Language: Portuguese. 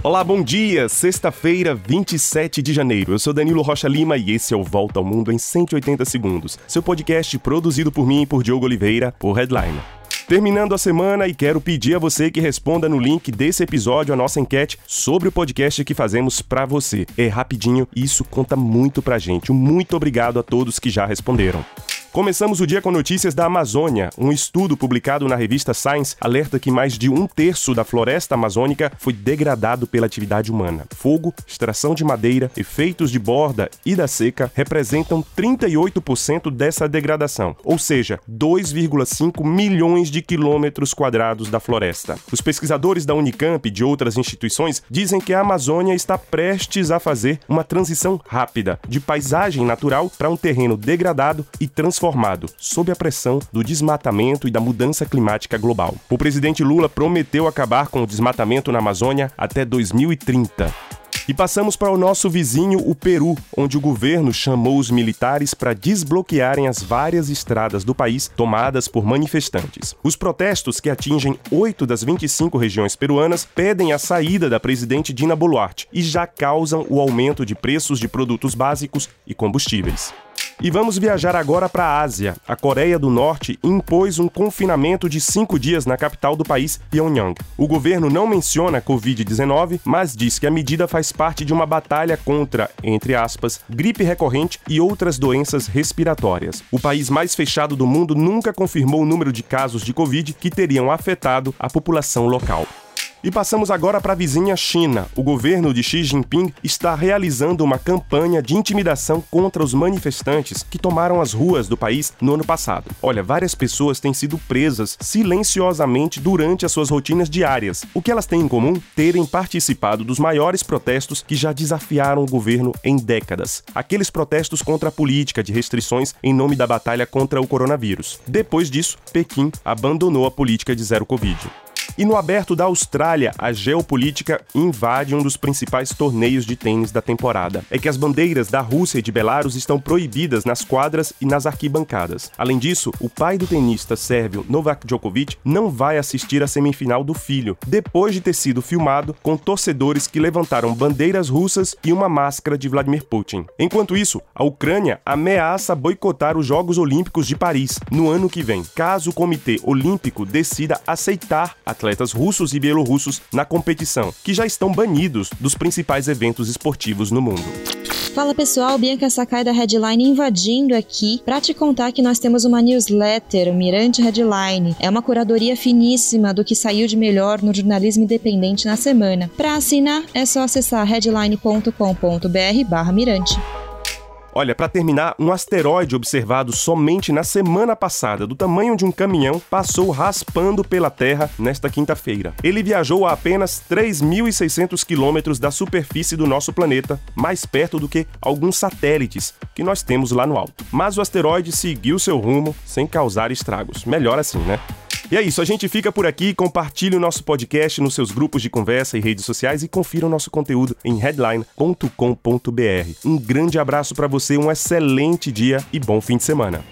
Olá, bom dia! Sexta-feira, 27 de janeiro. Eu sou Danilo Rocha Lima e esse é o Volta ao Mundo em 180 Segundos, seu podcast produzido por mim e por Diogo Oliveira, por Headline. Terminando a semana e quero pedir a você que responda no link desse episódio a nossa enquete sobre o podcast que fazemos para você. É rapidinho e isso conta muito pra gente. Muito obrigado a todos que já responderam. Começamos o dia com notícias da Amazônia. Um estudo publicado na revista Science alerta que mais de um terço da floresta amazônica foi degradado pela atividade humana. Fogo, extração de madeira, efeitos de borda e da seca representam 38% dessa degradação, ou seja, 2,5 milhões de quilômetros quadrados da floresta. Os pesquisadores da Unicamp e de outras instituições dizem que a Amazônia está prestes a fazer uma transição rápida de paisagem natural para um terreno degradado e transformado transformado sob a pressão do desmatamento e da mudança climática global. O presidente Lula prometeu acabar com o desmatamento na Amazônia até 2030. E passamos para o nosso vizinho, o Peru, onde o governo chamou os militares para desbloquearem as várias estradas do país tomadas por manifestantes. Os protestos, que atingem oito das 25 regiões peruanas, pedem a saída da presidente Dina Boluarte e já causam o aumento de preços de produtos básicos e combustíveis. E vamos viajar agora para a Ásia. A Coreia do Norte impôs um confinamento de cinco dias na capital do país, Pyongyang. O governo não menciona a Covid-19, mas diz que a medida faz parte de uma batalha contra, entre aspas, gripe recorrente e outras doenças respiratórias. O país mais fechado do mundo nunca confirmou o número de casos de Covid que teriam afetado a população local. E passamos agora para a vizinha China. O governo de Xi Jinping está realizando uma campanha de intimidação contra os manifestantes que tomaram as ruas do país no ano passado. Olha, várias pessoas têm sido presas silenciosamente durante as suas rotinas diárias. O que elas têm em comum? Terem participado dos maiores protestos que já desafiaram o governo em décadas. Aqueles protestos contra a política de restrições em nome da batalha contra o coronavírus. Depois disso, Pequim abandonou a política de zero Covid. E no aberto da Austrália, a geopolítica invade um dos principais torneios de tênis da temporada. É que as bandeiras da Rússia e de Belarus estão proibidas nas quadras e nas arquibancadas. Além disso, o pai do tenista sérvio Novak Djokovic não vai assistir à semifinal do filho, depois de ter sido filmado com torcedores que levantaram bandeiras russas e uma máscara de Vladimir Putin. Enquanto isso, a Ucrânia ameaça boicotar os Jogos Olímpicos de Paris no ano que vem, caso o Comitê Olímpico decida aceitar atletas atletas russos e bielorrussos na competição, que já estão banidos dos principais eventos esportivos no mundo. Fala pessoal, Bianca Sakai da Headline invadindo aqui para te contar que nós temos uma newsletter, o Mirante Headline. É uma curadoria finíssima do que saiu de melhor no jornalismo independente na semana. Para assinar é só acessar headline.com.br/mirante. Olha, para terminar, um asteroide observado somente na semana passada, do tamanho de um caminhão, passou raspando pela Terra nesta quinta-feira. Ele viajou a apenas 3.600 quilômetros da superfície do nosso planeta, mais perto do que alguns satélites que nós temos lá no alto. Mas o asteroide seguiu seu rumo sem causar estragos. Melhor assim, né? E é isso, a gente fica por aqui. Compartilhe o nosso podcast nos seus grupos de conversa e redes sociais e confira o nosso conteúdo em headline.com.br. Um grande abraço para você, um excelente dia e bom fim de semana.